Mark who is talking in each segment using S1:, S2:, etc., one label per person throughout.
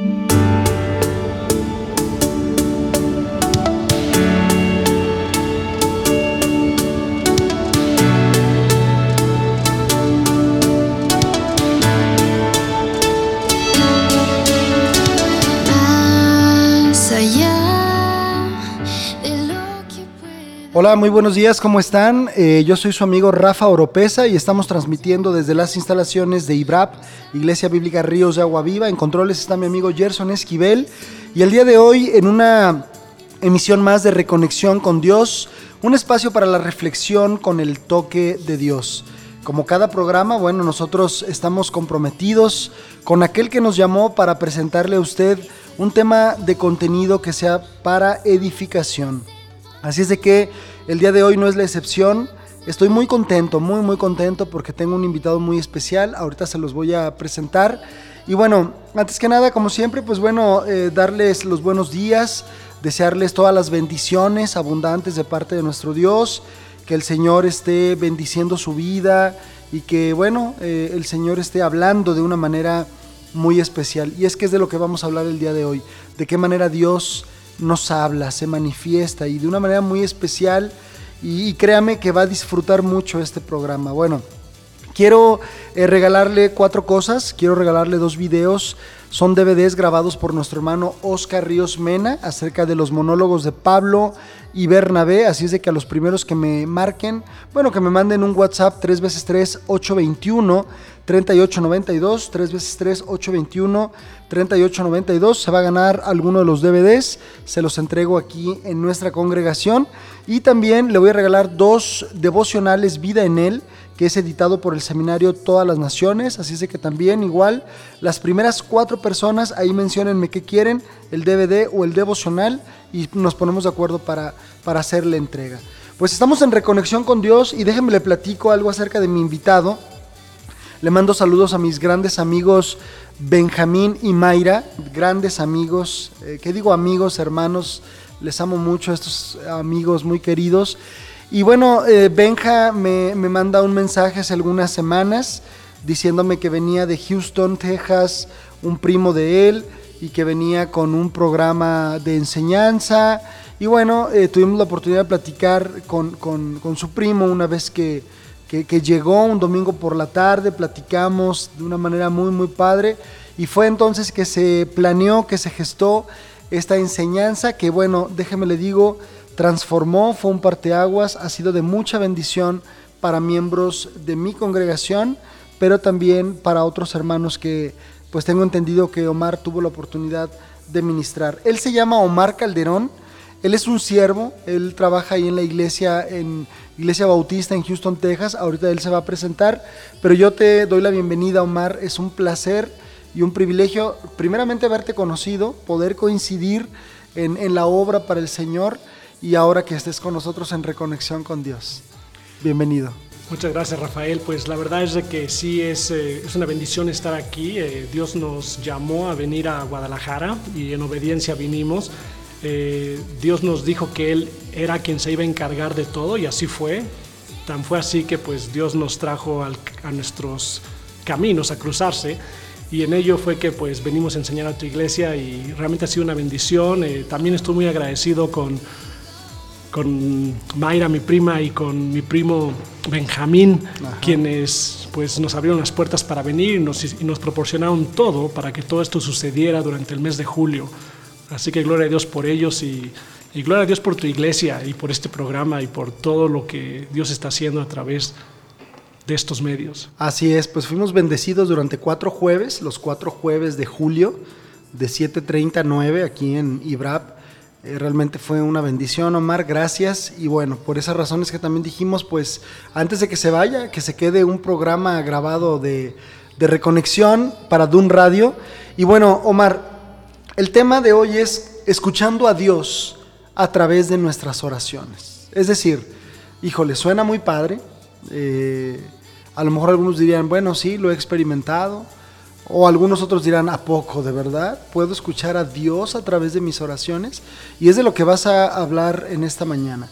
S1: Thank you. Hola, muy buenos días, ¿cómo están? Eh, yo soy su amigo Rafa Oropesa y estamos transmitiendo desde las instalaciones de IBRAP, Iglesia Bíblica Ríos de Agua Viva. En controles está mi amigo Gerson Esquivel y el día de hoy en una emisión más de Reconexión con Dios, un espacio para la reflexión con el toque de Dios. Como cada programa, bueno, nosotros estamos comprometidos con aquel que nos llamó para presentarle a usted un tema de contenido que sea para edificación. Así es de que el día de hoy no es la excepción. Estoy muy contento, muy muy contento porque tengo un invitado muy especial. Ahorita se los voy a presentar. Y bueno, antes que nada, como siempre, pues bueno, eh, darles los buenos días, desearles todas las bendiciones abundantes de parte de nuestro Dios, que el Señor esté bendiciendo su vida y que bueno, eh, el Señor esté hablando de una manera muy especial. Y es que es de lo que vamos a hablar el día de hoy, de qué manera Dios nos habla, se manifiesta y de una manera muy especial y, créame que va a disfrutar mucho este programa. Bueno, quiero eh, regalarle cuatro cosas, quiero regalarle dos videos, son DVDs grabados por nuestro hermano Oscar Ríos Mena acerca de los monólogos de Pablo y Bernabé, así es de que a los primeros que me marquen, bueno, que me manden un WhatsApp 3 veces 3 821 3892, 3 veces 3 821 3892, se va a ganar alguno de los DVDs, se los entrego aquí en nuestra congregación y también le voy a regalar dos devocionales Vida en él que es editado por el seminario Todas las Naciones, así es que también igual las primeras cuatro personas ahí mencionenme qué quieren, el DVD o el devocional y nos ponemos de acuerdo para, para hacer la entrega. Pues estamos en reconexión con Dios y déjenme le platico algo acerca de mi invitado. Le mando saludos a mis grandes amigos Benjamín y Mayra, grandes amigos, eh, ¿qué digo amigos, hermanos? Les amo mucho a estos amigos muy queridos. Y bueno, eh, Benja me, manda un mensaje hace algunas semanas diciéndome que venía de Houston, Texas, un primo de él y que venía con un programa de enseñanza. Y bueno, eh, tuvimos la oportunidad de platicar con, su primo una vez que, que, llegó un domingo por la tarde, platicamos de una manera muy, muy padre. Y fue entonces que se planeó, que se gestó esta enseñanza, que bueno, déjeme le digo, transformó, fue un parteaguas, ha sido de mucha bendición para miembros de mi congregación, pero también para otros hermanos que pues tengo entendido que Omar tuvo la oportunidad de ministrar. Él se llama Omar Calderón, él es un siervo, él trabaja ahí en la iglesia, en Iglesia Bautista en Houston, Texas, ahorita él se va a presentar, pero yo te doy la bienvenida Omar, es un placer y un privilegio primeramente haberte conocido, poder coincidir en, en la obra para el Señor y ahora que estés con nosotros en Reconexión con Dios. Bienvenido.
S2: Muchas gracias Rafael, pues la verdad es de que sí es, eh, es una bendición estar aquí. Eh, Dios nos llamó a venir a Guadalajara y en obediencia vinimos. Eh, Dios nos dijo que Él era quien se iba a encargar de todo y así fue. Tan fue así que pues Dios nos trajo a nuestros caminos a cruzarse y en ello fue que pues venimos a enseñar a tu iglesia y realmente ha sido una bendición. también estoy muy agradecido con con Mayra, mi prima, y con mi primo Benjamín, quienes pues, nos abrieron las puertas para venir y nos, nos, proporcionaron todo para que todo esto sucediera durante el mes de julio. Así que gloria a Dios por ellos y, gloria a Dios por tu iglesia y por este programa y por todo lo que Dios está haciendo a través de estos medios.
S1: Así es, pues fuimos bendecidos durante cuatro jueves, los cuatro jueves de julio, de 7.30 a 9 aquí en IBRAP eh, realmente fue una bendición, Omar, gracias. Y bueno, por esas razones que también dijimos, pues antes de que se vaya, que se quede un programa grabado de, de reconexión para Dun Radio. Y bueno, Omar, el tema de hoy es escuchando a Dios a través de nuestras oraciones. Es decir, híjole, suena muy padre. Eh, a lo mejor algunos dirían, bueno, sí, lo he experimentado o algunos otros dirán, ¿a poco de verdad? ¿Puedo escuchar a Dios a través de mis oraciones? Y es de lo que vas a hablar en esta mañana.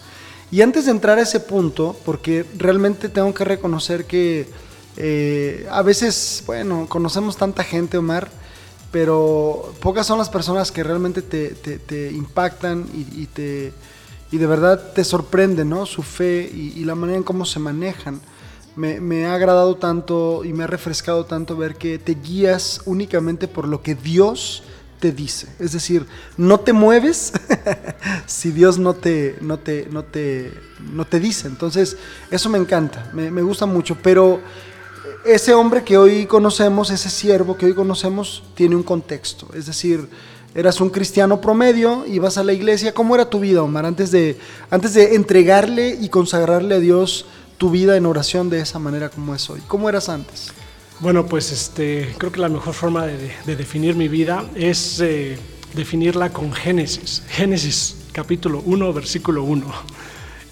S1: Y antes de entrar a ese punto, porque realmente tengo que reconocer que eh, a veces, bueno, conocemos tanta gente, Omar, pero pocas son las personas que realmente te, impactan y, te, y de verdad te sorprenden, ¿no? Su fe y, la manera en cómo se manejan. Me, me, ha agradado tanto y me ha refrescado tanto ver que te guías únicamente por lo que Dios te dice. Es decir, no te mueves si Dios no te, no te, no te, no te dice. Entonces, eso me encanta, me, me, gusta mucho. Pero ese hombre que hoy conocemos, ese siervo que hoy conocemos, tiene un contexto. Es decir, eras un cristiano promedio, ibas a la iglesia. ¿Cómo era tu vida, Omar, antes de, antes de entregarle y consagrarle a Dios tu vida en oración de esa manera como es hoy? ¿Cómo eras antes?
S2: Bueno, pues este, creo que la mejor forma de, definir mi vida es eh, definirla con Génesis. Génesis capítulo 1, versículo 1.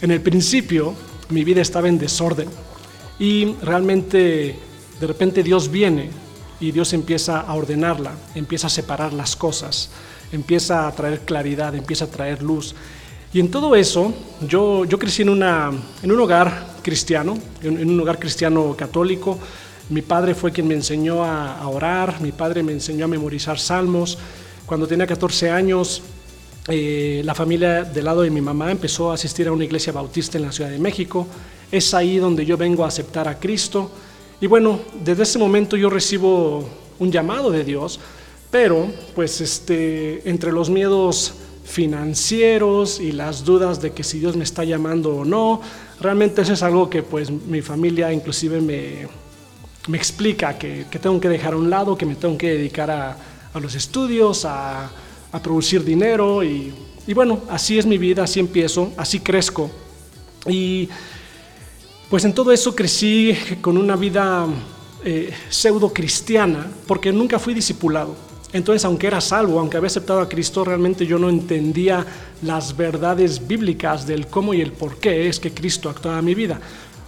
S2: En el principio mi vida estaba en desorden y realmente de repente Dios viene y Dios empieza a ordenarla, empieza a separar las cosas, empieza a traer claridad, empieza a traer luz. Y en todo eso, yo, yo crecí en, una, en un hogar cristiano, en un hogar cristiano católico, mi padre fue quien me enseñó a, orar, mi padre me enseñó a memorizar salmos. Cuando tenía 14 años, eh, la familia del lado de mi mamá empezó a asistir a una iglesia bautista en la Ciudad de México. Es ahí donde yo vengo a aceptar a Cristo. Y bueno, desde ese momento yo recibo un llamado de Dios, pero pues este, entre los miedos financieros y las dudas de que si Dios me está llamando o no, realmente eso es algo que pues mi familia inclusive me, me explica que, tengo que dejar a un lado, que me tengo que dedicar a, los estudios, a, producir dinero y, bueno, así es mi vida, así empiezo, así crezco. Y pues en todo eso crecí con una vida eh, pseudo cristiana porque nunca fui discipulado. Entonces, aunque era salvo, aunque había aceptado a Cristo, realmente yo no entendía las verdades bíblicas del cómo y el por qué es que Cristo actuaba en mi vida.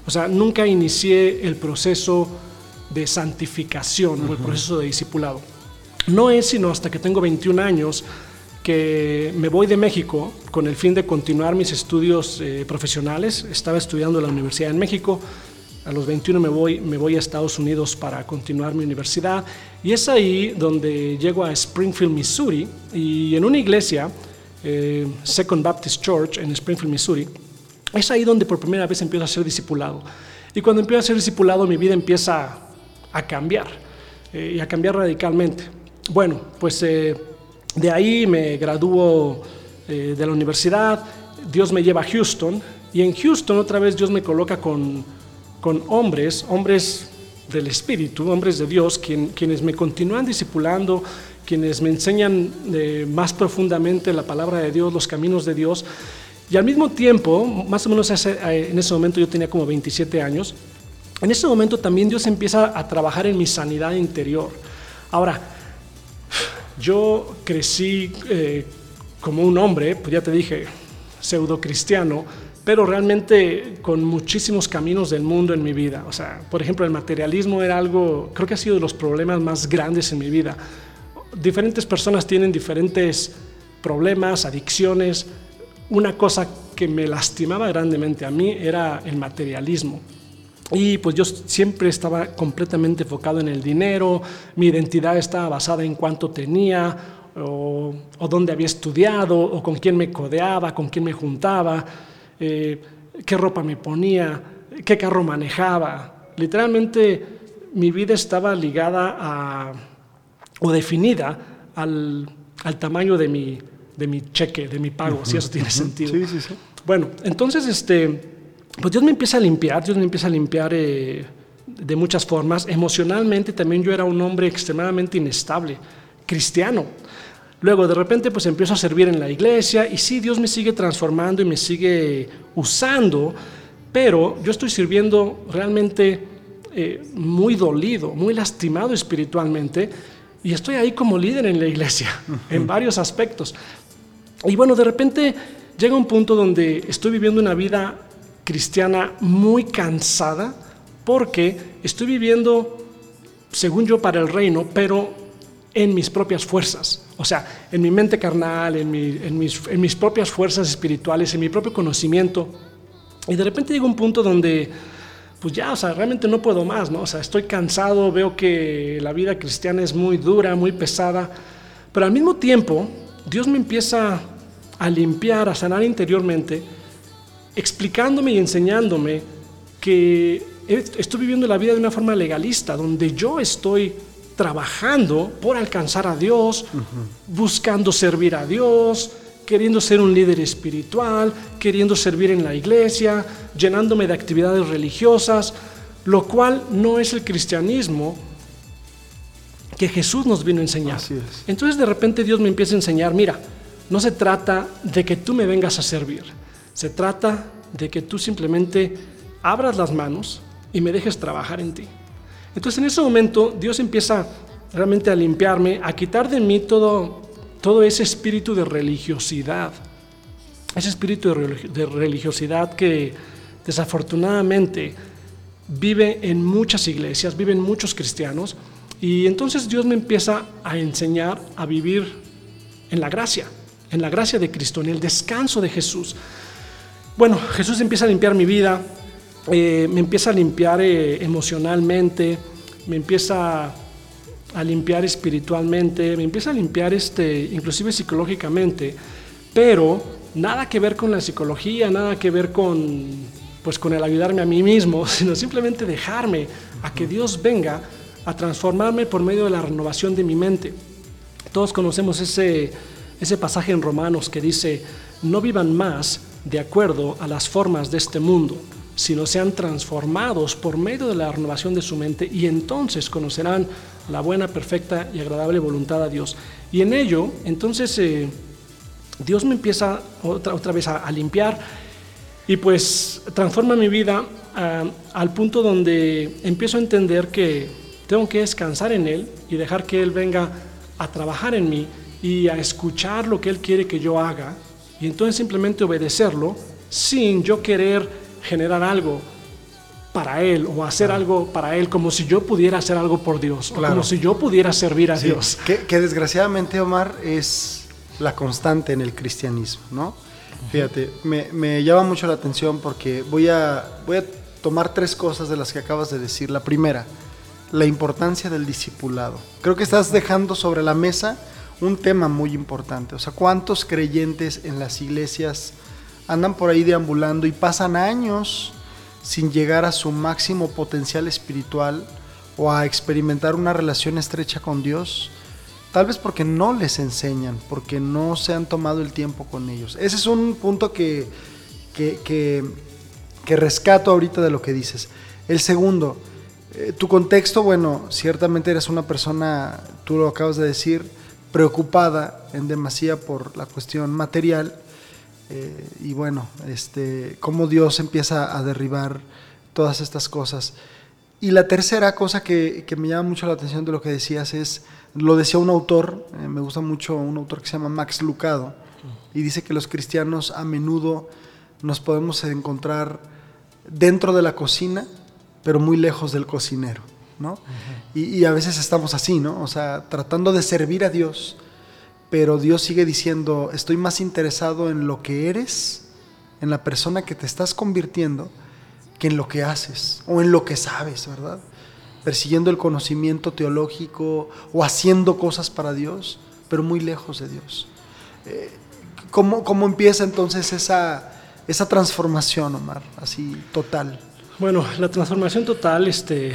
S2: O sea, nunca inicié el proceso de santificación o el proceso de discipulado. No es sino hasta que tengo 21 años me voy de México con el fin de continuar mis estudios eh, profesionales. Estaba estudiando en la Universidad en México. A los 21 me voy, me voy a Estados Unidos para continuar mi universidad. Y es ahí donde llego a Springfield, Missouri. Y en una iglesia, eh, Second Baptist Church en Springfield, Missouri, es ahí donde por primera vez empiezo a ser discipulado. Y cuando empiezo a ser discipulado, mi vida empieza a cambiar eh, y a cambiar radicalmente. Bueno, pues de ahí me graduó eh, de la universidad, Dios me lleva a Houston y en Houston otra vez Dios me coloca con, con hombres, hombres del Espíritu, hombres de Dios, quienes me continúan discipulando, quienes me enseñan más profundamente la palabra de Dios, los caminos de Dios. Y al mismo tiempo, más o menos en ese momento yo tenía como 27 años, en ese momento también Dios empieza a trabajar en mi sanidad interior. Ahora, yo crecí eh, como un hombre, pues ya te dije, pseudo cristiano, pero realmente con muchísimos caminos del mundo en mi vida. O sea, por ejemplo, el materialismo era algo, creo que ha sido de los problemas más grandes en mi vida. Diferentes personas tienen diferentes problemas, adicciones. Una cosa que me lastimaba grandemente a mí era el materialismo. Y pues yo siempre estaba completamente enfocado en el dinero, mi identidad estaba basada en cuánto tenía, o, dónde había estudiado, o con quién me codeaba, con quién me juntaba, eh, qué ropa me ponía, qué carro manejaba. Literalmente mi vida estaba ligada a, o definida al, tamaño de mi, de mi cheque, de mi pago, si eso tiene sentido. Sí, sí, sí. Bueno, entonces este pues Dios me empieza a limpiar, Dios me empieza a limpiar eh, de muchas formas. Emocionalmente también yo era un hombre extremadamente inestable, cristiano. Luego de repente pues empiezo a servir en la iglesia y sí, Dios me sigue transformando y me sigue usando, pero yo estoy sirviendo realmente eh, muy dolido, muy lastimado espiritualmente y estoy ahí como líder en la iglesia, en varios aspectos. Y bueno, de repente llega un punto donde estoy viviendo una vida cristiana muy cansada porque estoy viviendo, según yo, para el reino, pero en mis propias fuerzas. O sea, en mi mente carnal, en, mis, en mis propias fuerzas espirituales, en mi propio conocimiento. Y de repente llega un punto donde pues ya, o sea, realmente no puedo más, ¿no? O sea, estoy cansado, veo que la vida cristiana es muy dura, muy pesada, pero al mismo tiempo Dios me empieza a limpiar, a sanar interiormente, explicándome y enseñándome que estoy viviendo la vida de una forma legalista, donde yo estoy trabajando por alcanzar a Dios, buscando servir a Dios, queriendo ser un líder espiritual, queriendo servir en la iglesia, llenándome de actividades religiosas, lo cual no es el cristianismo que Jesús nos vino a enseñar. Entonces de repente Dios me empieza a enseñar, mira, no se trata de que tú me vengas a servir, se trata de que tú simplemente abras las manos y me dejes trabajar en ti. Entonces en ese momento Dios empieza realmente a limpiarme, a quitar de mí todo, todo ese espíritu de religiosidad, ese espíritu de religiosidad que desafortunadamente vive en muchas iglesias, vive en muchos cristianos, y entonces Dios me empieza a enseñar a vivir en la gracia, en la gracia de Cristo, en el descanso de Jesús. Bueno, Jesús empieza a limpiar mi vida, eh, me empieza a limpiar eh, emocionalmente, me empieza a limpiar espiritualmente, me empieza a limpiar este, inclusive psicológicamente, pero nada que ver con la psicología, nada que ver con, pues, con el ayudarme a mí mismo, sino simplemente dejarme a que Dios venga a transformarme por medio de la renovación de mi mente. Todos conocemos ese, ese pasaje en Romanos que dice, no vivan más de acuerdo a las formas de este mundo, sino sean transformados por medio de la renovación de su mente y entonces conocerán la buena, perfecta y agradable voluntad a Dios. Y en ello, entonces, eh, Dios me empieza otra, otra vez a, limpiar y pues transforma mi vida ah, al punto donde empiezo a entender que tengo que descansar en Él y dejar que Él venga a trabajar en mí y a escuchar lo que Él quiere que yo haga y entonces simplemente obedecerlo sin yo querer generar algo para Él o hacer algo para Él como si yo pudiera hacer algo por Dios o como si yo pudiera servir a Dios.
S1: Que, desgraciadamente, Omar, es la constante en el cristianismo, ¿no? Fíjate, me, me, llama mucho la atención porque voy a, voy a tomar tres cosas de las que acabas de decir. La primera, la importancia del discipulado. Creo que estás dejando sobre la mesa un tema muy importante. O sea, ¿cuántos creyentes en las iglesias andan por ahí deambulando y pasan años sin llegar a su máximo potencial espiritual o a experimentar una relación estrecha con Dios? Tal vez porque no les enseñan, porque no se han tomado el tiempo con ellos. Ese es un punto que, que, que, rescato ahorita de lo que dices. El segundo, eh, tu contexto, bueno, ciertamente eres una persona, tú lo acabas de decir, preocupada en demasía por la cuestión material eh, y bueno, este, cómo Dios empieza a derribar todas estas cosas. Y la tercera cosa que, me llama mucho la atención de lo que decías es, lo decía un autor, eh, me gusta mucho un autor que se llama Max Lucado, y dice que los cristianos a menudo nos podemos encontrar dentro de la cocina, pero muy lejos del cocinero, ¿no? y, a veces estamos así, ¿no? O sea, tratando de servir a Dios, pero Dios sigue diciendo, estoy más interesado en lo que eres, en la persona que te estás convirtiendo, que en lo que haces o en lo que sabes, ¿verdad? Persiguiendo el conocimiento teológico o haciendo cosas para Dios, pero muy lejos de Dios. Eh, ¿cómo, ¿Cómo empieza entonces esa, esa transformación, Omar, así total?
S2: Bueno, la transformación total, este,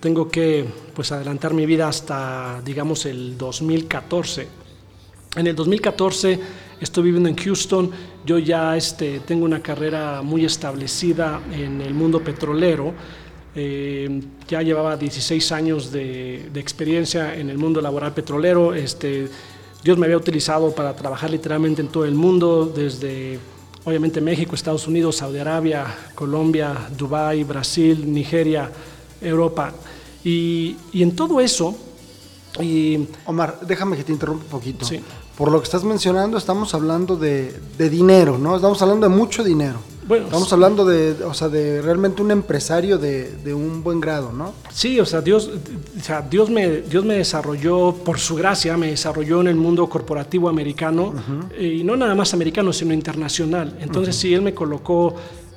S2: tengo que pues adelantar mi vida hasta, digamos, el 2014 en el 2014 estoy viviendo en Houston, yo ya este, tengo una carrera muy establecida en el mundo petrolero, eh, ya llevaba 16 años de, experiencia en el mundo laboral petrolero, este, Dios me había utilizado para trabajar literalmente en todo el mundo, desde obviamente México, Estados Unidos, Saudi Arabia, Colombia, Dubái, Brasil, Nigeria, Europa. Y, y en todo eso...
S1: Y, Omar, déjame que te interrumpa un poquito. Sí por lo que estás mencionando, estamos hablando de, dinero, ¿no? Estamos hablando de mucho dinero. Bueno, estamos hablando de, o sea, de realmente un empresario de, un buen grado, ¿no?
S2: Sí, o sea, Dios, o sea, Dios me, Dios me desarrolló por su gracia, me desarrolló en el mundo corporativo americano y no nada más americano, sino internacional. Entonces, sí, él me colocó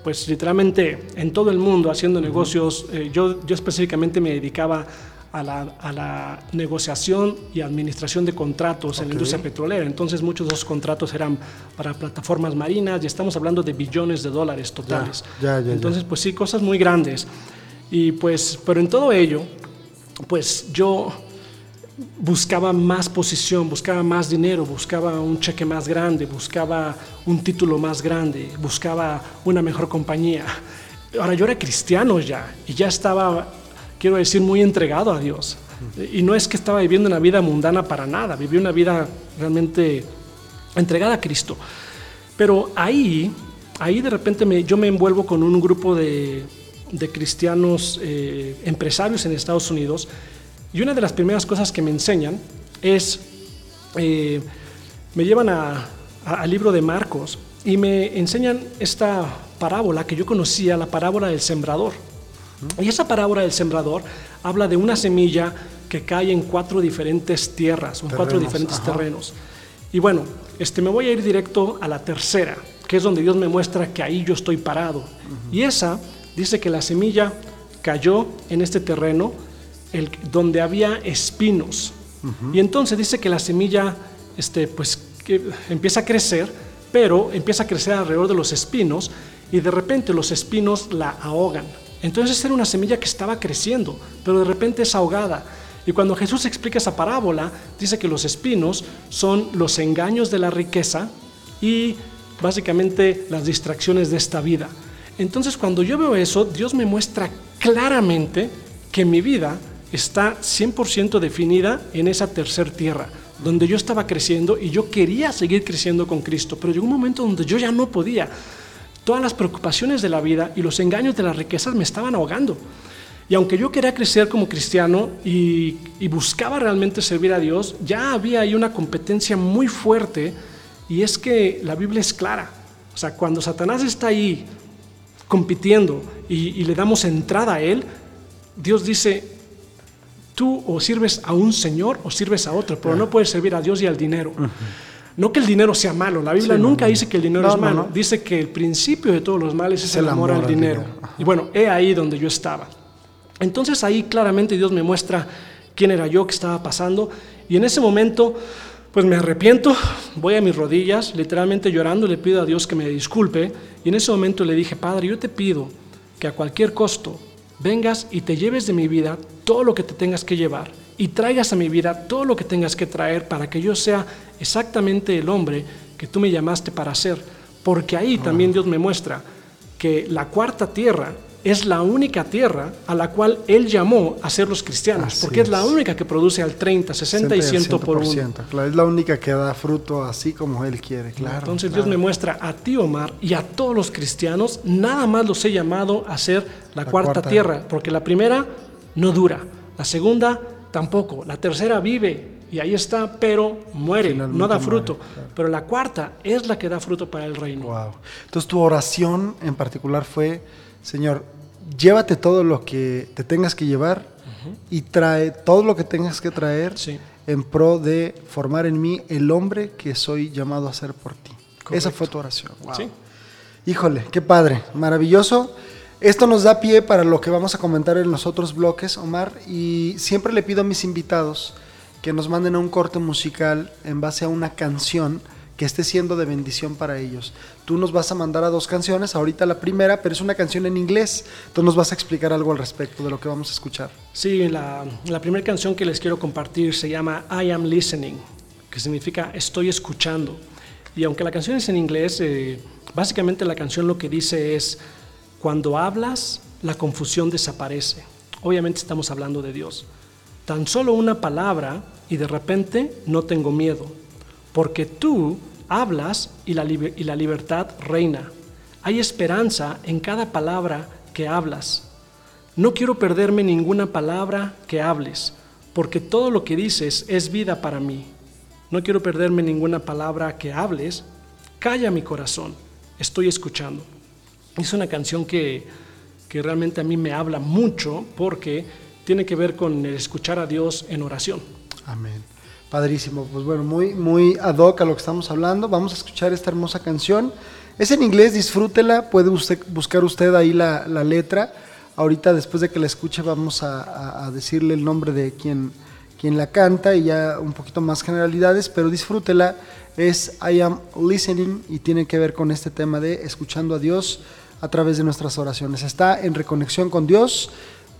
S2: pues literalmente en todo el mundo haciendo negocios. Eh, yo, yo específicamente me dedicaba a la, a la, negociación y administración de contratos okay. en la industria petrolera. Entonces muchos de esos contratos eran para plataformas marinas y estamos hablando de billones de dólares totales.
S1: Ya, ya, ya,
S2: Entonces, pues sí, cosas muy grandes. Y pues, pero en todo ello, pues yo buscaba más posición, buscaba más dinero, buscaba un cheque más grande, buscaba un título más grande, buscaba una mejor compañía. Ahora yo era cristiano ya y ya estaba, quiero decir, muy entregado a Dios. Y no es que estaba viviendo una vida mundana para nada, viví una vida realmente entregada a Cristo. Pero ahí, ahí de repente me, yo me envuelvo con un grupo de, de cristianos eh, empresarios en Estados Unidos y una de las primeras cosas que me enseñan es, eh, me llevan al libro de Marcos y me enseñan esta parábola que yo conocía, la parábola del sembrador. Y esa parábola del sembrador habla de una semilla que cae en cuatro diferentes tierras, en cuatro diferentes ajá. terrenos. Y bueno, este, me voy a ir directo a la tercera, que es donde Dios me muestra que ahí yo estoy parado. Uh -huh. Y esa dice que la semilla cayó en este terreno el, donde había espinos. Uh -huh. Y entonces dice que la semilla este, pues, que empieza a crecer, pero empieza a crecer alrededor de los espinos y de repente los espinos la ahogan. Entonces era una semilla que estaba creciendo, pero de repente es ahogada. Y cuando Jesús explica esa parábola, dice que los espinos son los engaños de la riqueza y básicamente las distracciones de esta vida. Entonces cuando yo veo eso, Dios me muestra claramente que mi vida está 100% definida en esa tercera tierra, donde yo estaba creciendo y yo quería seguir creciendo con Cristo, pero llegó un momento donde yo ya no podía. Todas las preocupaciones de la vida y los engaños de las riquezas me estaban ahogando. Y aunque yo quería crecer como cristiano y, buscaba realmente servir a Dios, ya había ahí una competencia muy fuerte y es que la Biblia es clara. O sea, cuando Satanás está ahí compitiendo y le damos entrada a él, Dios dice, tú o sirves a un Señor o sirves a otro, pero no puedes servir a Dios y al dinero. Uh -huh. No que el dinero sea malo, la Biblia sí, nunca no, dice que el dinero no, es malo, no, dice que el principio de todos los males es, es el, amor, al dinero. dinero. Y bueno, he ahí donde yo estaba. Entonces ahí claramente Dios me muestra quién era yo, qué estaba pasando, y en ese momento pues me arrepiento, voy a mis rodillas, literalmente llorando, le pido a Dios que me disculpe, y en ese momento le dije, Padre, yo te pido que a cualquier costo vengas y te lleves de mi vida todo lo que te tengas que llevar y traigas a mi vida todo lo que tengas que traer para que yo sea exactamente el hombre que tú me llamaste para ser. Porque ahí también Dios me muestra que la cuarta tierra es la única tierra a la cual Él llamó a ser los cristianos, así porque es. es. la única que produce al 30, 60 y 100 por uno.
S1: Claro, es la única que da fruto así como Él quiere, claro.
S2: Entonces
S1: claro.
S2: Dios me muestra a ti, Omar, y a todos los cristianos, nada más los he llamado a ser la, la cuarta, cuarta tierra, porque la primera no dura, la segunda tampoco, la tercera vive y ahí está, pero muere, Finalmente no da fruto. Muere, claro. Pero la cuarta es la que da fruto para el reino.
S1: Wow. Entonces tu oración en particular fue, Señor, llévate todo lo que te tengas que llevar uh -huh. y trae todo lo que tengas que traer sí. en pro de formar en mí el hombre que soy llamado a ser por ti. Correcto. Esa fue tu oración. Wow. Sí. Híjole, qué padre, maravilloso. Esto nos da pie para lo que vamos a comentar en los otros bloques, Omar, y siempre le pido a mis invitados que nos manden a un corte musical en base a una canción que esté siendo de bendición para ellos. Tú nos vas a mandar a dos canciones, ahorita la primera, pero es una canción en inglés. Tú nos vas a explicar algo al respecto de lo que vamos a escuchar.
S2: Sí, la, primera canción que les quiero compartir se llama I Am Listening, que significa estoy escuchando. Y aunque la canción es en inglés, eh, básicamente la canción lo que dice es, cuando hablas, la confusión desaparece. Obviamente estamos hablando de Dios. Tan solo una palabra y de repente no tengo miedo, porque tú hablas y la, y la libertad reina. Hay esperanza en cada palabra que hablas. No quiero perderme ninguna palabra que hables, porque todo lo que dices es vida para mí. No quiero perderme ninguna palabra que hables. Calla mi corazón, estoy escuchando. Es una canción que, que realmente a mí me habla mucho porque tiene que ver con escuchar a Dios en oración.
S1: Amén. Padrísimo, pues bueno, muy, muy ad hoc a lo que estamos hablando. Vamos a escuchar esta hermosa canción. Es en inglés, disfrútela, puede usted, buscar usted ahí la, la letra. Ahorita después de que la escuche vamos a, a decirle el nombre de quien, quien la canta y ya un poquito más generalidades, pero disfrútela. Es I Am Listening y tiene que ver con este tema de escuchando a Dios a través de nuestras oraciones. Está en reconexión con Dios.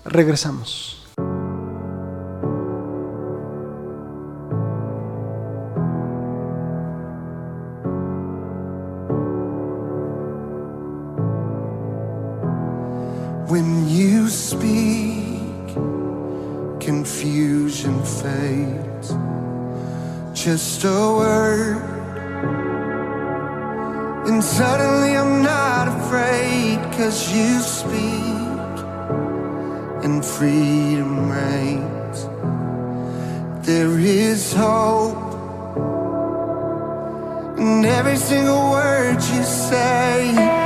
S1: Regresamos.
S3: you speak, confusion fades. Just a word, and suddenly I'm not afraid, cause you speak, and freedom reigns. There is hope. And every single word you say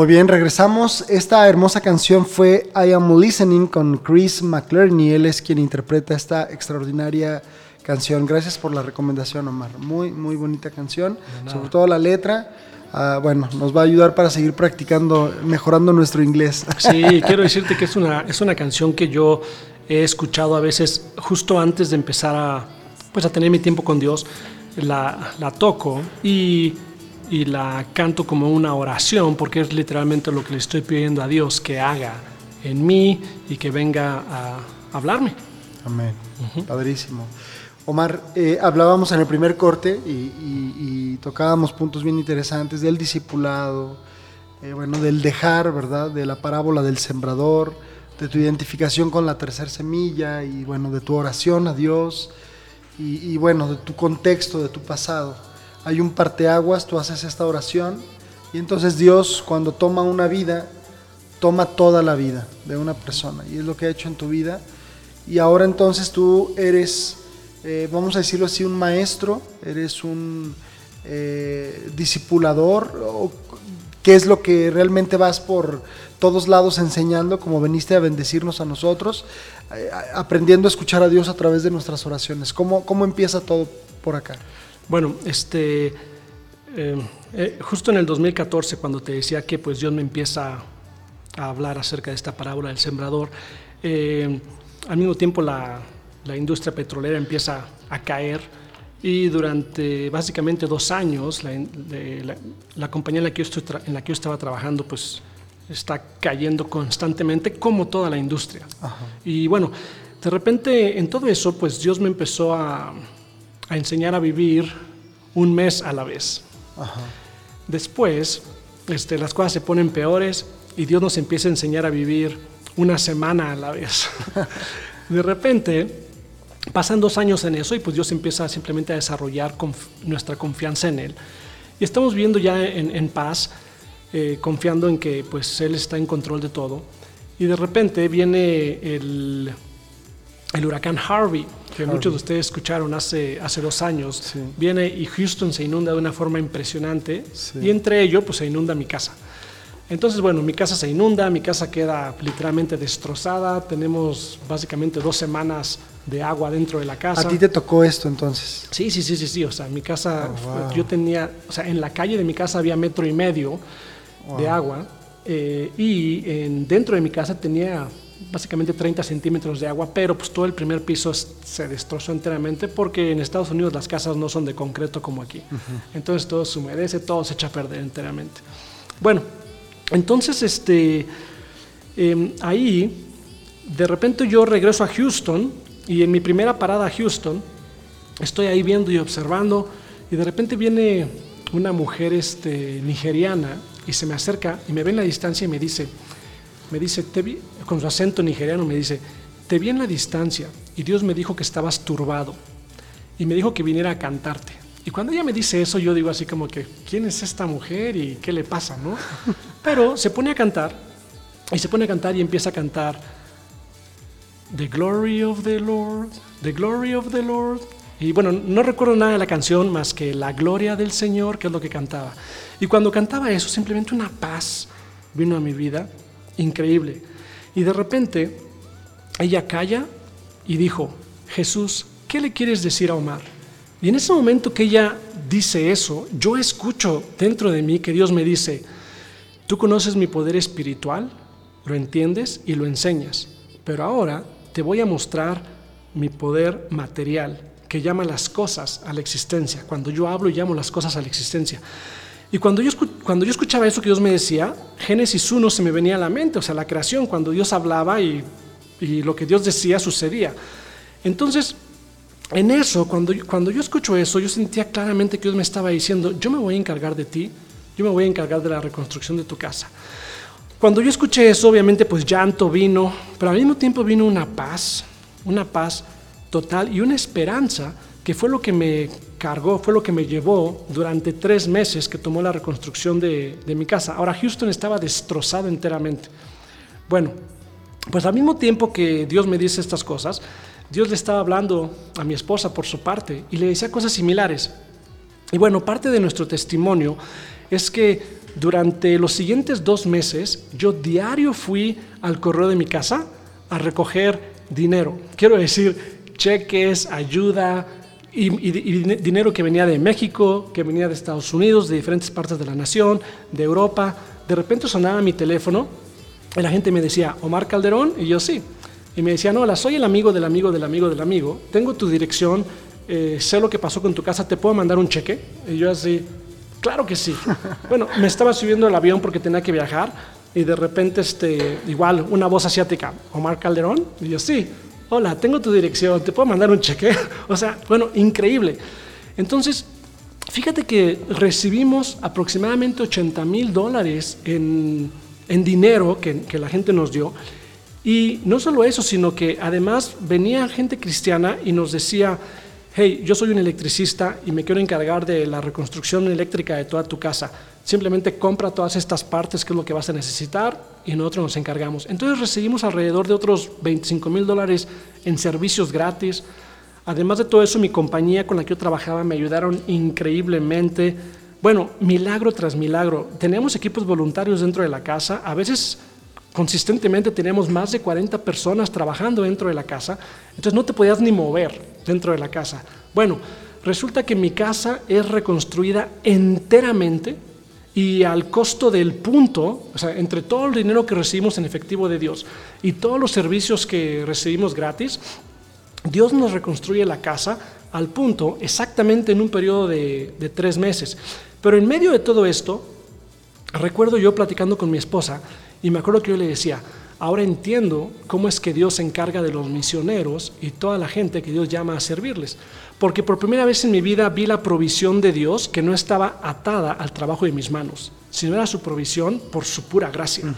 S1: Muy bien, regresamos. Esta hermosa canción fue I Am Listening con Chris McClerney. Él es quien interpreta esta extraordinaria canción. Gracias por la recomendación, Omar. Muy, muy bonita canción. Sobre todo la letra. Ah, bueno, nos va a ayudar para seguir practicando, mejorando nuestro inglés.
S2: Sí, quiero decirte que es una, es una canción que yo he escuchado a veces justo antes de empezar a, pues, a tener mi tiempo con Dios. La, la toco y, y la canto como una oración porque es literalmente lo que le estoy pidiendo a Dios que haga en mí y que venga a hablarme.
S1: Amén. Padrísimo. Omar, eh, hablábamos en el primer corte y, y- y tocábamos puntos bien interesantes del discipulado, eh, bueno, del dejar, ¿verdad? De la parábola del sembrador, de tu identificación con la tercera semilla y, bueno, de tu oración a Dios y, y, bueno, de tu contexto, de tu pasado. Hay un parteaguas, tú haces esta oración y entonces Dios, cuando toma una vida, toma toda la vida de una persona y es lo que ha hecho en tu vida. Y ahora entonces tú eres, eh, vamos a decirlo así, un maestro, eres un eh, discipulador, o qué es lo que realmente vas por todos lados enseñando, como veniste a bendecirnos a nosotros, eh, aprendiendo a escuchar a Dios a través de nuestras oraciones. ¿Cómo, cómo empieza todo por acá?
S2: Bueno, este, eh, eh, justo en el 2014, cuando te decía que pues Dios me empieza a hablar acerca de esta parábola del sembrador, eh, al mismo tiempo la, la industria petrolera empieza a caer y durante básicamente dos años la, de la- la compañía en la, que yo estoy en la que yo estaba trabajando pues está cayendo constantemente como toda la industria. Y bueno, de repente en todo eso pues Dios me empezó a, a enseñar a vivir un mes a la vez. Después, este, las cosas se ponen peores y Dios nos empieza a enseñar a vivir una semana a la vez. de repente, pasan dos años en eso y pues Dios empieza simplemente a desarrollar conf- nuestra confianza en Él. Y estamos viviendo ya en, en paz, eh, confiando en que pues Él está en control de todo. Y de repente viene el, el huracán Harvey, que muchos de ustedes escucharon hace, hace dos años,
S1: Sí.
S2: viene y Houston se inunda de una forma impresionante
S1: Sí.
S2: y entre ello pues se inunda mi casa. Entonces, bueno, mi casa se inunda, mi casa queda literalmente destrozada, tenemos básicamente dos semanas de agua dentro de la casa.
S1: A ti te tocó esto entonces.
S2: Sí, sí, sí, sí, sí, o sea, mi casa,
S1: Oh, wow.
S2: yo tenía, o sea, en la calle de mi casa había metro y medio de agua eh, y en, dentro de mi casa tenía básicamente 30 centímetros de agua, pero pues todo el primer piso se destrozó enteramente porque en Estados Unidos las casas no son de concreto como aquí. Entonces todo se humedece, todo se echa a perder enteramente. Bueno, entonces este, em, ahí de repente yo regreso a Houston y en mi primera parada a Houston estoy ahí viendo y observando y de repente viene una mujer este, nigeriana y se me acerca y me ve en la distancia y me dice, me dice, te vi, con su acento nigeriano me dice, te vi en la distancia y Dios me dijo que estabas turbado y me dijo que viniera a cantarte. Y cuando ella me dice eso, yo digo así como que, ¿quién es esta mujer y qué le pasa, no? Pero se pone a cantar y se pone a cantar y empieza a cantar The glory of the Lord, the glory of the Lord. Y bueno, no recuerdo nada de la canción más que la gloria del Señor, que es lo que cantaba. Y cuando cantaba eso, simplemente una paz vino a mi vida increíble. Y de repente, ella calla y dijo, Jesús, ¿qué le quieres decir a Omar? Y en ese momento que ella dice eso, yo escucho dentro de mí que Dios me dice, Tú conoces mi poder espiritual, lo entiendes y lo enseñas, pero ahora te voy a mostrar mi poder material, que llama las cosas a la existencia. Cuando yo hablo, llamo las cosas a la existencia. Y cuando yo, cuando yo escuchaba eso que Dios me decía, Génesis 1 se me venía a la mente, o sea, la creación, cuando Dios hablaba y, y lo que Dios decía sucedía. Entonces, en eso, cuando, cuando yo escucho eso, yo sentía claramente que Dios me estaba diciendo, yo me voy a encargar de ti, yo me voy a encargar de la reconstrucción de tu casa. Cuando yo escuché eso, obviamente pues llanto vino, pero al mismo tiempo vino una paz, una paz total y una esperanza que fue lo que me cargó, fue lo que me llevó durante tres meses que tomó la reconstrucción de, de mi casa. Ahora Houston estaba destrozado enteramente. Bueno, pues al mismo tiempo que Dios me dice estas cosas, Dios le estaba hablando a mi esposa por su parte y le decía cosas similares. Y bueno, parte de nuestro testimonio es que durante los siguientes dos meses, yo diario fui al correo de mi casa a recoger dinero. Quiero decir, cheques, ayuda y, y- y dine- dinero que venía de México, que venía de Estados Unidos, de diferentes partes de la nación, de Europa. De repente sonaba mi teléfono y la gente me decía, Omar Calderón, y yo sí. Y me decían, hola, soy el amigo del amigo del amigo del amigo, tengo tu dirección, eh, sé lo que pasó con tu casa, ¿te puedo mandar un cheque? Y yo así, claro que sí. bueno, me estaba subiendo al avión porque tenía que viajar y de repente, este, igual, una voz asiática, Omar Calderón, y yo sí, hola, tengo tu dirección, ¿te puedo mandar un cheque? o sea, bueno, increíble. Entonces, Fíjate que recibimos aproximadamente 80 mil dólares en, en dinero que, que la gente nos dio. Y no solo eso, sino que además venía gente cristiana y nos decía, hey, yo soy un electricista y me quiero encargar de la reconstrucción eléctrica de toda tu casa. Simplemente compra todas estas partes, que es lo que vas a necesitar, y nosotros nos encargamos. Entonces recibimos alrededor de otros 25 mil dólares en servicios gratis. Además de todo eso, mi compañía con la que yo trabajaba me ayudaron increíblemente. Bueno, milagro tras milagro. Teníamos equipos voluntarios dentro de la casa. A veces, consistentemente, teníamos más de 40 personas trabajando dentro de la casa. Entonces no te podías ni mover dentro de la casa. Bueno, resulta que mi casa es reconstruida enteramente y al costo del punto, o sea, entre todo el dinero que recibimos en efectivo de Dios y todos los servicios que recibimos gratis, Dios nos reconstruye la casa al punto exactamente en un periodo de, de tres meses. Pero en medio de todo esto, recuerdo yo platicando con mi esposa y me acuerdo que yo le decía, ahora entiendo cómo es que Dios se encarga de los misioneros y toda la gente que Dios llama a servirles. Porque por primera vez en mi vida vi la provisión de Dios que no estaba atada al trabajo de mis manos, sino era su provisión por su pura gracia.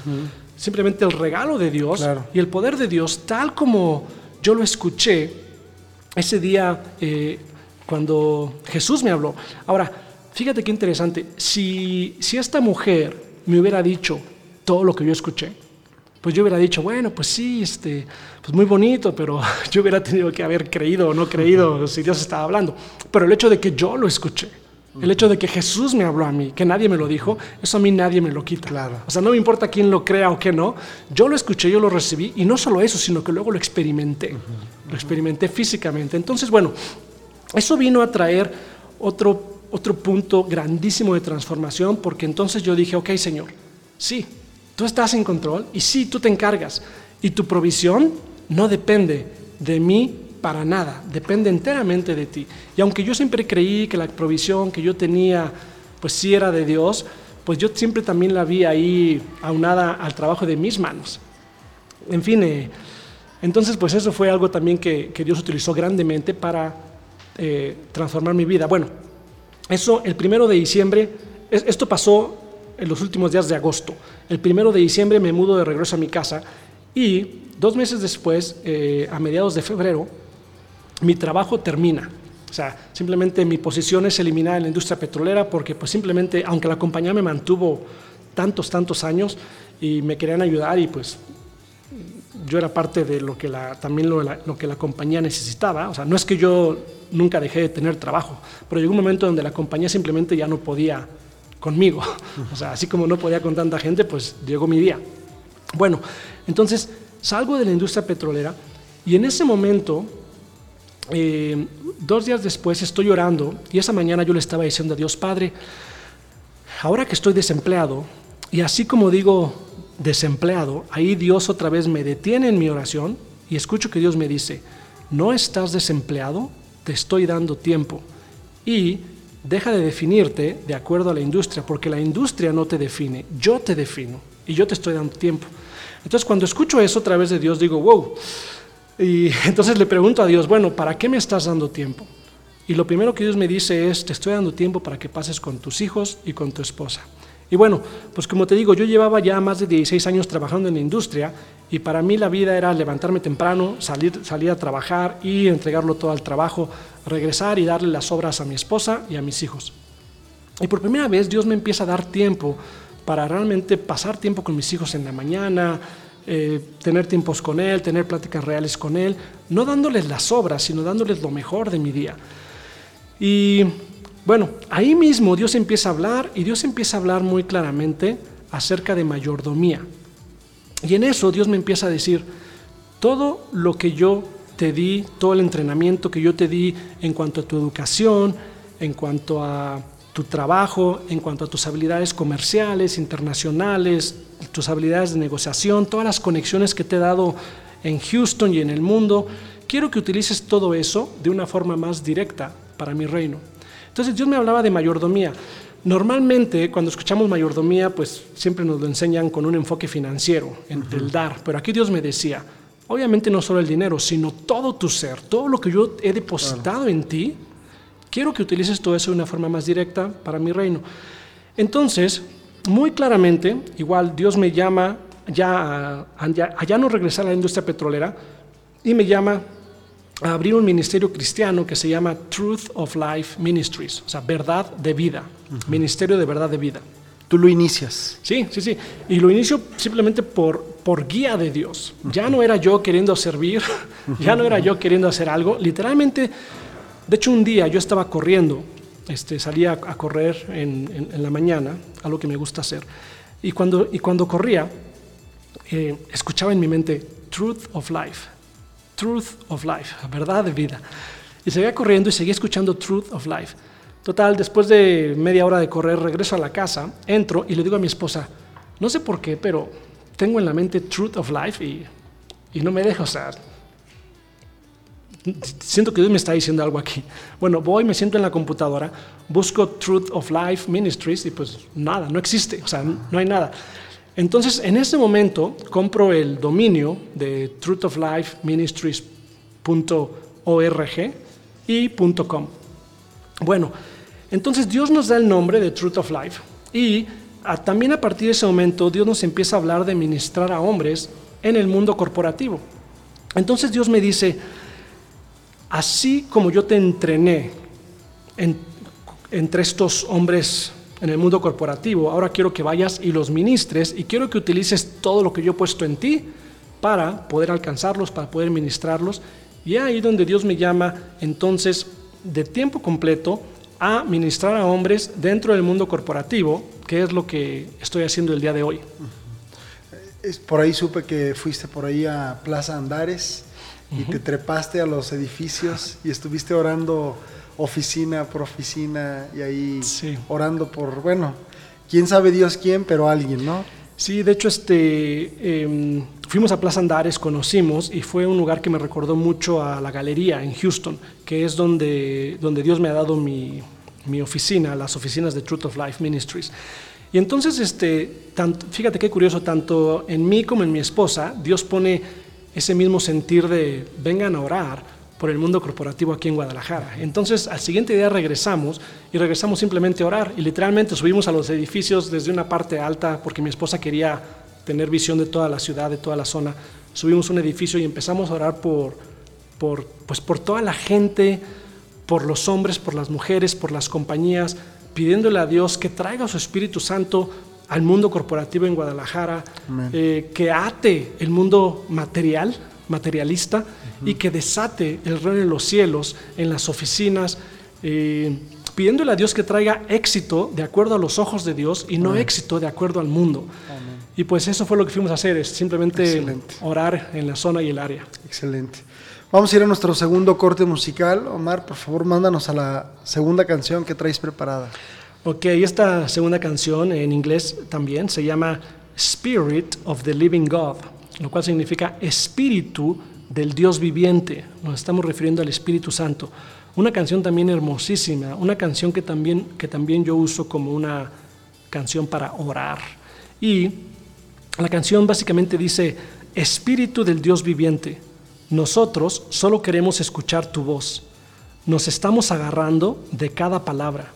S2: Simplemente el regalo de Dios
S1: Claro.
S2: y el poder de Dios, tal como yo lo escuché ese día eh, cuando Jesús me habló. Ahora, fíjate qué interesante. Si, si esta mujer me hubiera dicho todo lo que yo escuché, pues yo hubiera dicho, bueno, pues sí, este, pues muy bonito, pero yo hubiera tenido que haber creído o no creído si Dios estaba hablando. Pero el hecho de que yo lo escuché, el hecho de que Jesús me habló a mí, que nadie me lo dijo, eso a mí nadie me lo quita.
S1: Claro.
S2: O sea, no me importa quién lo crea o quién no. Yo lo escuché, yo lo recibí y no solo eso, sino que luego lo experimenté. Lo experimenté físicamente. Entonces, bueno, eso vino a traer otro, otro punto grandísimo de transformación porque entonces yo dije, ok, Señor, sí, tú estás en control y sí, tú te encargas. Y tu provisión no depende de mí para nada, depende enteramente de ti. Y aunque yo siempre creí que la provisión que yo tenía, pues sí era de Dios, pues yo siempre también la vi ahí aunada al trabajo de mis manos. En fin, eh, entonces pues eso fue algo también que, que Dios utilizó grandemente para eh, transformar mi vida. Bueno, eso el primero de diciembre, es- esto pasó en los últimos días de agosto. El primero de diciembre me mudo de regreso a mi casa y dos meses después, eh, a mediados de febrero, mi trabajo termina. O sea, simplemente mi posición es eliminada en la industria petrolera porque pues simplemente, aunque la compañía me mantuvo tantos, tantos años y me querían ayudar y pues yo era parte de lo que la, también lo, lo que la compañía necesitaba. O sea, no es que yo nunca dejé de tener trabajo, pero llegó un momento donde la compañía simplemente ya no podía conmigo. O sea, así como no podía con tanta gente, pues llegó mi día. Bueno, entonces salgo de la industria petrolera y en ese momento, eh, dos días después, estoy llorando y esa mañana yo le estaba diciendo a Dios, Padre, ahora que estoy desempleado, y así como digo desempleado, ahí Dios otra vez me detiene en mi oración y escucho que Dios me dice, no estás desempleado, te estoy dando tiempo. Y deja de definirte de acuerdo a la industria, porque la industria no te define, yo te defino y yo te estoy dando tiempo. Entonces cuando escucho eso a través de Dios digo, wow. Y entonces le pregunto a Dios, bueno, ¿para qué me estás dando tiempo? Y lo primero que Dios me dice es, te estoy dando tiempo para que pases con tus hijos y con tu esposa. Y bueno, pues como te digo, yo llevaba ya más de 16 años trabajando en la industria y para mí la vida era levantarme temprano, salir, salir a trabajar y entregarlo todo al trabajo, regresar y darle las obras a mi esposa y a mis hijos. Y por primera vez Dios me empieza a dar tiempo para realmente pasar tiempo con mis hijos en la mañana, eh, tener tiempos con Él, tener pláticas reales con Él, no dándoles las obras, sino dándoles lo mejor de mi día. Y Bueno, ahí mismo Dios empieza a hablar y Dios empieza a hablar muy claramente acerca de mayordomía. Y en eso Dios me empieza a decir, todo lo que yo te di, todo el entrenamiento que yo te di en cuanto a tu educación, en cuanto a tu trabajo, en cuanto a tus habilidades comerciales, internacionales, tus habilidades de negociación, todas las conexiones que te he dado en Houston y en el mundo, quiero que utilices todo eso de una forma más directa para mi reino. Entonces Dios me hablaba de mayordomía. Normalmente cuando escuchamos mayordomía, pues siempre nos lo enseñan con un enfoque financiero, en el dar, pero aquí Dios me decía, obviamente no solo el dinero, sino todo tu ser, todo lo que yo he depositado en ti, quiero que utilices todo eso de una forma más directa para mi reino. Entonces, muy claramente, igual Dios me llama ya a, a ya- a ya no regresar a la industria petrolera y me llama a abrir un ministerio cristiano que se llama Truth of Life Ministries, o sea, verdad de vida, ministerio de verdad de vida.
S1: Tú lo inicias.
S2: Sí, sí, sí. Y lo inicio simplemente por, por guía de Dios. Ya no era yo queriendo servir, ya no era yo queriendo hacer algo. Literalmente, de hecho un día yo estaba corriendo, este, salía a correr en, en- en la mañana, algo que me gusta hacer. Y cuando, y cuando corría, eh, escuchaba en mi mente Truth of Life, Truth of Life, verdad de vida. Y seguía corriendo y seguía escuchando Truth of Life. Total, después de media hora de correr, regreso a la casa, entro y le digo a mi esposa, no sé por qué, pero tengo en la mente Truth of Life y, y no me deja, o sea, siento que Dios me está diciendo algo aquí. Bueno, voy, me siento en la computadora, busco Truth of Life Ministries y pues nada, no existe, o sea, no hay nada. Entonces, en ese momento, compro el dominio de truthoflifeministries.org y .com. Bueno, entonces Dios nos da el nombre de Truth of Life y a- también a partir de ese momento Dios nos empieza a hablar de ministrar a hombres en el mundo corporativo. Entonces Dios me dice, así como yo te entrené en- entre estos hombres en el mundo corporativo, ahora quiero que vayas y los ministres y quiero que utilices todo lo que yo he puesto en ti para poder alcanzarlos, para poder ministrarlos. Y ahí donde Dios me llama entonces de tiempo completo a ministrar a hombres dentro del mundo corporativo, que es lo que estoy haciendo el día de hoy.
S1: Es- por ahí supe que fuiste por ahí a Plaza Andares y te trepaste a los edificios y estuviste orando oficina por oficina y ahí
S2: Sí.
S1: orando por, bueno, quién sabe Dios quién, pero alguien, ¿no?
S2: Sí, de hecho, este, em, fuimos a Plaza Andares, conocimos y fue un lugar que me recordó mucho a la galería en Houston, que es donde, donde Dios me ha dado mi, mi oficina, las oficinas de Truth of Life Ministries. Y entonces, este, tanto- fíjate qué curioso, tanto en mí como en mi esposa, Dios pone ese mismo sentir de vengan a orar por el mundo corporativo aquí en Guadalajara. Entonces, al siguiente día regresamos y regresamos simplemente a orar y literalmente subimos a los edificios desde una parte alta porque mi esposa quería tener visión de toda la ciudad, de toda la zona. Subimos un edificio y empezamos a orar por, por, pues por toda la gente, por los hombres, por las mujeres, por las compañías, pidiéndole a Dios que traiga su Espíritu Santo al mundo corporativo en Guadalajara, eh, que ate el mundo material, materialista, y que desate el reino de los cielos en las oficinas, eh, pidiéndole a Dios que traiga éxito de acuerdo a los ojos de Dios y no éxito de acuerdo al mundo. Y pues eso fue lo que fuimos a hacer, es simplemente
S1: Excelente.
S2: orar en la zona y el área.
S1: Excelente. Vamos a ir a nuestro segundo corte musical. Omar, por favor, mándanos a la segunda canción que traes preparada.
S2: Ok, esta segunda canción en inglés también se llama Spirit of the Living God, lo cual significa espíritu del Dios viviente. Nos estamos refiriendo al Espíritu Santo. Una canción también hermosísima, una canción que también, que también yo uso como una canción para orar. Y la canción básicamente dice, Espíritu del Dios viviente, nosotros solo queremos escuchar tu voz. Nos estamos agarrando de cada palabra.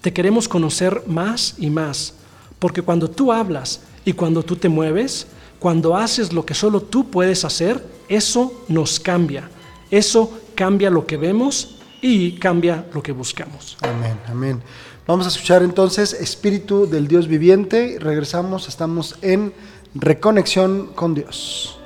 S2: Te queremos conocer más y más, porque cuando tú hablas y cuando tú te mueves, cuando haces lo que solo tú puedes hacer, eso nos cambia. Eso cambia lo que vemos y cambia lo que buscamos.
S1: Amén, amén. Vamos a escuchar entonces Espíritu del Dios viviente. Regresamos, estamos en reconexión con Dios.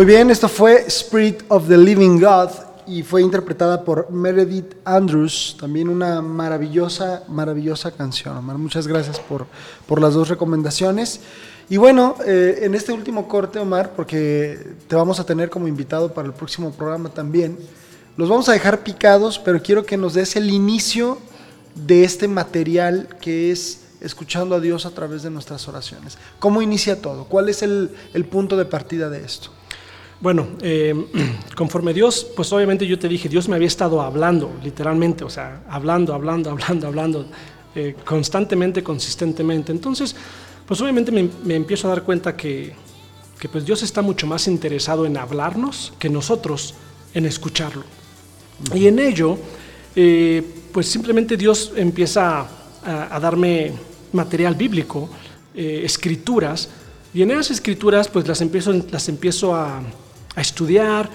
S1: Muy bien, esto fue Spirit of the Living God y fue interpretada por Meredith Andrews, también una maravillosa, maravillosa canción. Omar, muchas gracias por, por las dos recomendaciones. Y bueno, eh, en este último corte, Omar, porque te vamos a tener como invitado para el próximo programa también, los vamos a dejar picados, pero quiero que nos des el inicio de este material que es escuchando a Dios a través de nuestras oraciones. ¿Cómo inicia todo? ¿Cuál es el, el punto de partida de esto?
S2: Bueno, eh, conforme Dios, pues obviamente yo te dije, Dios me había estado hablando, literalmente, o sea, hablando, hablando, hablando, hablando, eh, constantemente, consistentemente. Entonces, pues obviamente me, me empiezo a dar cuenta que, que pues Dios está mucho más interesado en hablarnos que nosotros en escucharlo. Y en ello, eh, pues simplemente Dios empieza a, a darme material bíblico, escrituras, y en esas escrituras pues las empiezo, las empiezo a, a estudiar.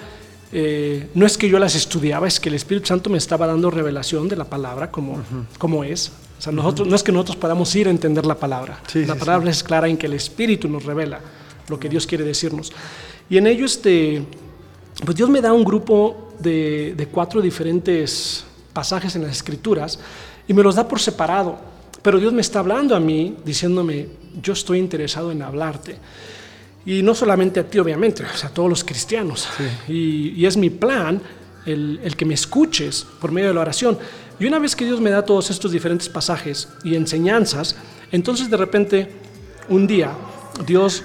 S2: Eh, no es que yo las estudiaba, es que el Espíritu Santo me estaba dando revelación de la palabra como, como es. O sea, nosotros, no es que nosotros podamos ir a entender la palabra.
S1: Sí,
S2: la
S1: sí,
S2: palabra es clara en que el Espíritu nos revela lo que Dios quiere decirnos. Y en ello, este, pues Dios me da un grupo de, de cuatro diferentes pasajes en las Escrituras y me los da por separado. Pero Dios me está hablando a mí, diciéndome, yo estoy interesado en hablarte. Y no solamente a ti, obviamente, o sea, a todos los cristianos. Y, y es mi plan el, el que me escuches por medio de la oración. Y una vez que Dios me da todos estos diferentes pasajes y enseñanzas, entonces de repente, un día, Dios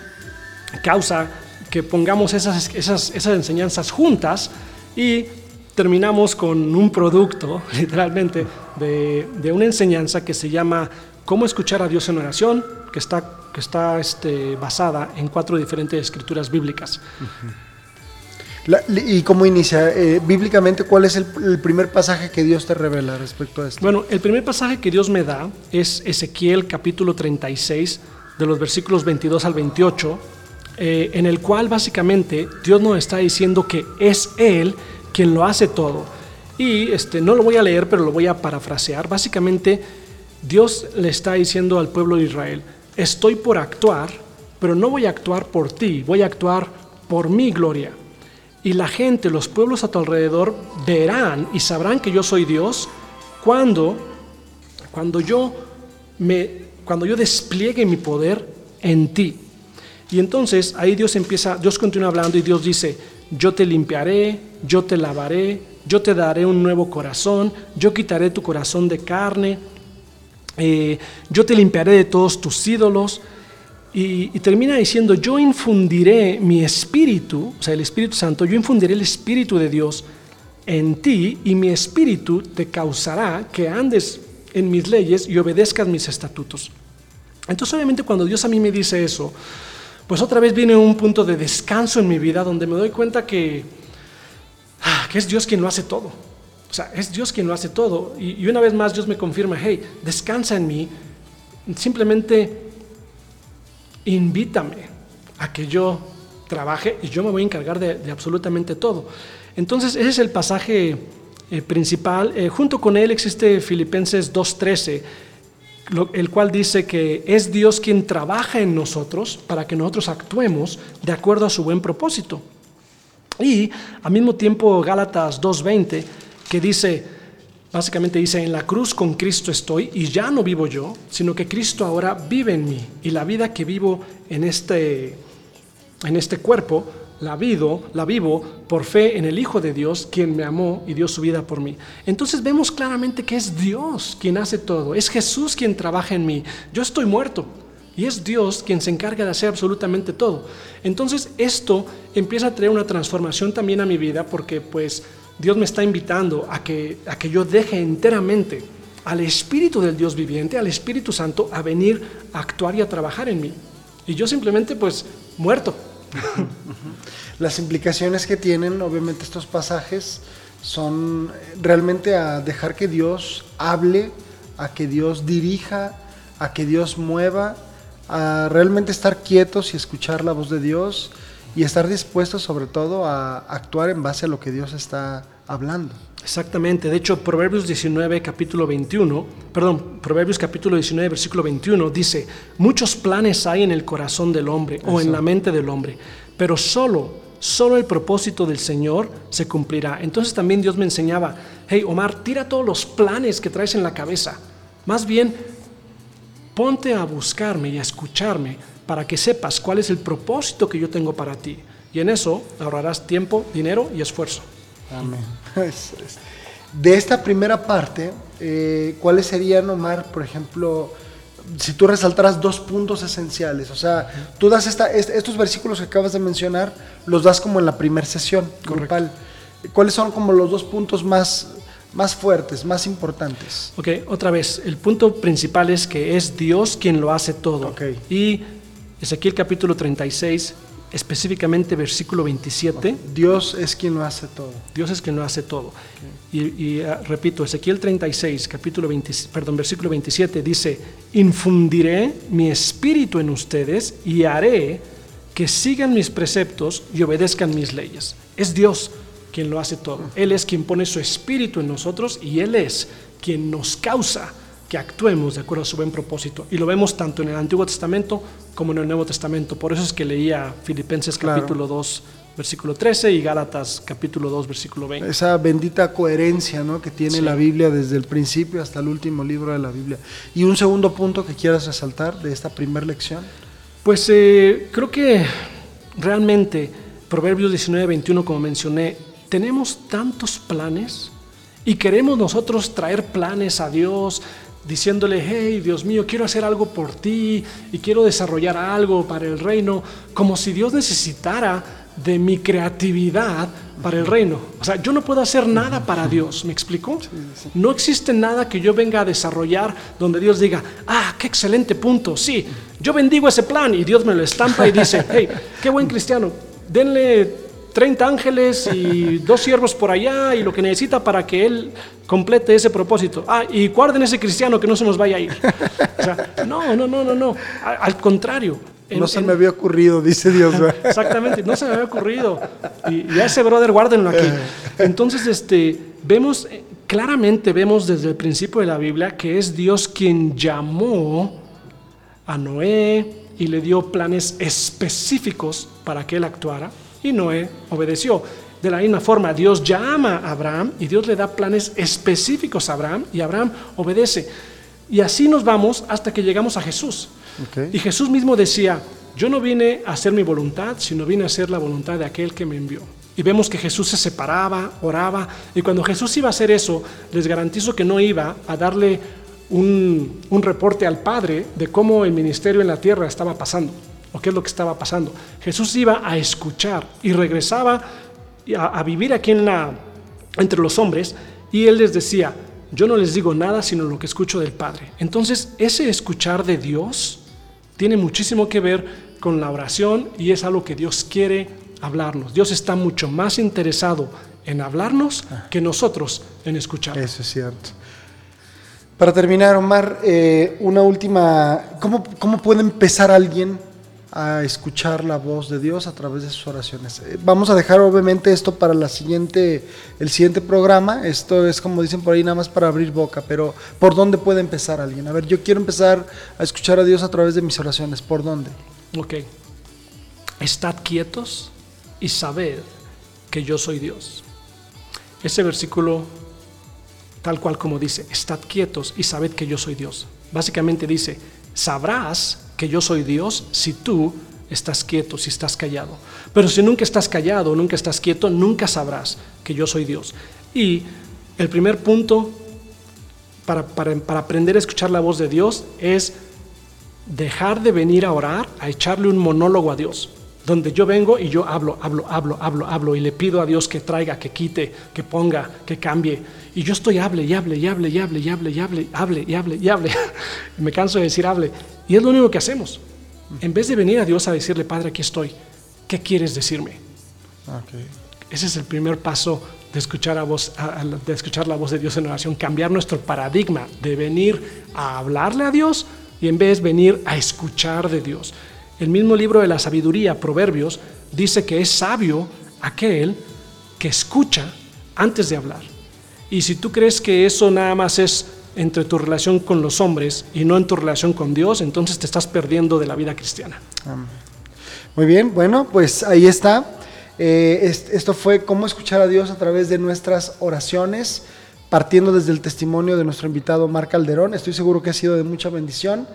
S2: causa que pongamos esas, esas, esas enseñanzas juntas y terminamos con un producto, literalmente, de, de una enseñanza que se llama Cómo escuchar a Dios en oración, que está, que está este, basada en cuatro diferentes escrituras bíblicas.
S1: La- ¿Y cómo inicia? Eh, bíblicamente, ¿cuál es el, el primer pasaje que Dios te revela respecto a esto?
S2: Bueno, el primer pasaje que Dios me da es Ezequiel capítulo 36, de los versículos 22 al 28, eh, en el cual básicamente Dios nos está diciendo que es Él quien lo hace todo. Y este, no lo voy a leer, pero lo voy a parafrasear. Básicamente, Dios le está diciendo al pueblo de Israel, estoy por actuar, pero no voy a actuar por ti, voy a actuar por mi gloria. Y la gente, los pueblos a tu alrededor verán y sabrán que yo soy Dios cuando, cuando, yo, me, cuando yo despliegue mi poder en ti. Y entonces ahí Dios empieza, Dios continúa hablando y Dios dice, yo te limpiaré, yo te lavaré, yo te daré un nuevo corazón, yo quitaré tu corazón de carne, eh, yo te limpiaré de todos tus ídolos. Y, y termina diciendo, yo infundiré mi espíritu, o sea, el Espíritu Santo, yo infundiré el Espíritu de Dios en ti y mi espíritu te causará que andes en mis leyes y obedezcas mis estatutos. Entonces, obviamente, cuando Dios a mí me dice eso, pues otra vez viene un punto de descanso en mi vida donde me doy cuenta que, ah, que es Dios quien lo hace todo. O sea, es Dios quien lo hace todo. Y, y una vez más Dios me confirma, hey, descansa en mí. Simplemente invítame a que yo trabaje y yo me voy a encargar de, absolutamente todo. Entonces, ese es el pasaje eh, principal. Eh, junto con él existe Filipenses 2.13, lo- el cual dice que es Dios quien trabaja en nosotros para que nosotros actuemos de acuerdo a su buen propósito. Y al mismo tiempo Gálatas 2.20, que dice, básicamente dice, en la cruz con Cristo estoy y ya no vivo yo, sino que Cristo ahora vive en mí. Y la vida que vivo en este, en este cuerpo, la vivo, la vivo por fe en el Hijo de Dios, quien me amó y dio su vida por mí. Entonces vemos claramente que es Dios quien hace todo, es Jesús quien trabaja en mí. Yo estoy muerto y es Dios quien se encarga de hacer absolutamente todo. Entonces esto empieza a traer una transformación también a mi vida porque pues Dios me está invitando a que, a que yo deje enteramente al Espíritu del Dios viviente, al Espíritu Santo, a venir a actuar y a trabajar en mí. Y yo simplemente pues muerto.
S1: Las implicaciones que tienen, obviamente, estos pasajes son eh, realmente a dejar que Dios hable, a que Dios dirija, a que Dios mueva, a realmente estar quietos y escuchar la voz de Dios y estar dispuestos sobre todo a actuar en base a lo que Dios está hablando.
S2: Exactamente, de hecho Proverbios 19 capítulo 21, perdón, Proverbios capítulo 19 versículo 21 dice, muchos planes hay en el corazón del hombre o en la mente del hombre, pero solo, solo el propósito del Señor se cumplirá. Entonces también Dios me enseñaba, hey Omar, tira todos los planes que traes en la cabeza, más bien ponte a buscarme y a escucharme para que sepas cuál es el propósito que yo tengo para ti. Y en eso ahorrarás tiempo, dinero y esfuerzo.
S1: Amén. De esta primera parte, eh, ¿cuáles serían, Omar, por ejemplo, si tú resaltaras dos puntos esenciales? O sea, tú das esta, est- estos versículos que acabas de mencionar, los das como en la primera sesión grupal. ¿Cuáles son como los dos puntos más, más fuertes, más importantes?
S2: Ok, otra vez, el punto principal es que es Dios quien lo hace todo.
S1: Ok.
S2: Y Ezequiel capítulo 36, específicamente versículo 27,
S1: Dios es quien lo hace todo.
S2: Dios es quien lo hace todo. Y, y, ah, repito, Ezequiel 36, capítulo 20, perdón, versículo 27 dice, infundiré mi espíritu en ustedes y haré que sigan mis preceptos y obedezcan mis leyes. Es Dios quien lo hace todo. Él es quien pone su espíritu en nosotros y Él es quien nos causa que actuemos de acuerdo a su buen propósito. Y lo vemos tanto en el Antiguo Testamento como en el Nuevo Testamento. Por eso es que leía Filipenses
S1: Claro.
S2: capítulo 2, versículo 13 y Gálatas capítulo 2, versículo 20.
S1: Esa bendita coherencia ¿no? que tiene
S2: Sí.
S1: la Biblia desde el principio hasta el último libro de la Biblia. Y un segundo punto que quieras resaltar de esta primera lección.
S2: Pues eh, creo que realmente Proverbios 19, 21, como mencioné, tenemos tantos planes y queremos nosotros traer planes a Dios, diciéndole, hey, Dios mío, quiero hacer algo por ti y quiero desarrollar algo para el reino, como si Dios necesitara de mi creatividad para el reino. O sea, yo no puedo hacer nada para Dios, ¿me explico? No existe nada que yo venga a desarrollar donde Dios diga, ah, qué excelente punto, sí, yo bendigo ese plan y Dios me lo estampa y dice, hey, qué buen cristiano, denle 30 ángeles y dos siervos por allá y lo que necesita para que él complete ese propósito. Ah, y guarden ese cristiano que no se nos vaya a ir. O sea, no, no, no, no, no. Al contrario. en-
S1: no se
S2: en-
S1: me había ocurrido, dice Dios.
S2: Exactamente, no se me había ocurrido. Y, y a ese brother, guárdenlo aquí. Entonces, este, vemos, eh, claramente vemos desde el principio de la Biblia que es Dios quien llamó a Noé y le dio planes específicos para que él actuara y Noé obedeció. De la misma forma, Dios llama a Abraham y Dios le da planes específicos a Abraham y Abraham obedece. Y así nos vamos hasta que llegamos a Jesús. Y Jesús mismo decía, yo no vine a hacer mi voluntad, sino vine a hacer la voluntad de aquel que me envió. Y vemos que Jesús se separaba, oraba, y cuando Jesús iba a hacer eso, les garantizo que no iba a darle un, un reporte al Padre de cómo el ministerio en la tierra estaba pasando, o qué es lo que estaba pasando. Jesús iba a escuchar y regresaba a, a vivir aquí en la, entre los hombres, y él les decía, yo no les digo nada sino lo que escucho del Padre. Entonces, ese escuchar de Dios tiene muchísimo que ver con la oración y es algo que Dios quiere hablarnos. Dios está mucho más interesado en hablarnos que nosotros en escuchar.
S1: Eso es cierto. Para terminar, Omar, eh, una última. ¿Cómo, ¿Cómo puede empezar alguien a escuchar la voz de Dios a través de sus oraciones? Eh, vamos a dejar, obviamente, esto para la siguiente, el siguiente programa. Esto es, como dicen por ahí, nada más para abrir boca. Pero, ¿por dónde puede empezar alguien? A ver, yo quiero empezar a escuchar a Dios a través de mis oraciones. ¿Por dónde?
S2: Ok. Estad quietos y sabed que yo soy Dios. Ese versículo, tal cual como dice, estad quietos y sabed que yo soy Dios. Básicamente dice, sabrás que yo soy Dios si tú estás quieto, si estás callado. Pero si nunca estás callado, nunca estás quieto, nunca sabrás que yo soy Dios. Y el primer punto para, para- para aprender a escuchar la voz de Dios es dejar de venir a orar, a echarle un monólogo a Dios, donde yo vengo y yo hablo, hablo, hablo, hablo, hablo y le pido a Dios que traiga, que quite, que ponga, que cambie. Y yo estoy hable y hable y hable y hable y hable y hable, hable y hable y hable. Me canso de decir hable. Y es lo único que hacemos. En vez de venir a Dios a decirle, Padre, aquí estoy, ¿qué quieres decirme? Ese es el primer paso de escuchar, a voz, de escuchar la voz de Dios en oración, cambiar nuestro paradigma de venir a hablarle a Dios y en vez venir a escuchar de Dios. El mismo libro de la sabiduría, Proverbios, dice que es sabio aquel que escucha antes de hablar. Y si tú crees que eso nada más es entre tu relación con los hombres y no en tu relación con Dios, entonces te estás perdiendo de la vida cristiana.
S1: Muy bien, bueno, pues ahí está. Eh, es- esto fue cómo escuchar a Dios a través de nuestras oraciones, partiendo desde el testimonio de nuestro invitado Omar Calderón. Estoy seguro que ha sido de mucha bendición.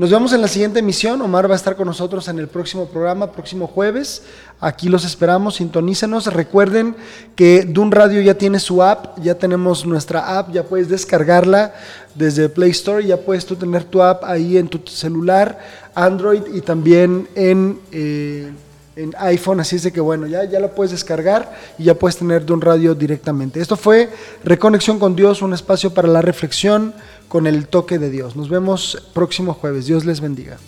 S1: Nos vemos en la siguiente emisión. Omar va a estar con nosotros en el próximo programa, próximo jueves. Aquí los esperamos, sintonícenos. Recuerden que Dun Radio ya tiene su app, ya tenemos nuestra app, ya puedes descargarla desde Play Store, ya puedes tener tu app ahí en tu celular, Android y también en, eh, en iPhone. Así es de que bueno, ya, ya lo puedes descargar y ya puedes tener Dun Radio directamente. Esto fue Reconexión con Dios, un espacio para la reflexión con el toque de Dios. Nos vemos próximo jueves. Dios les bendiga.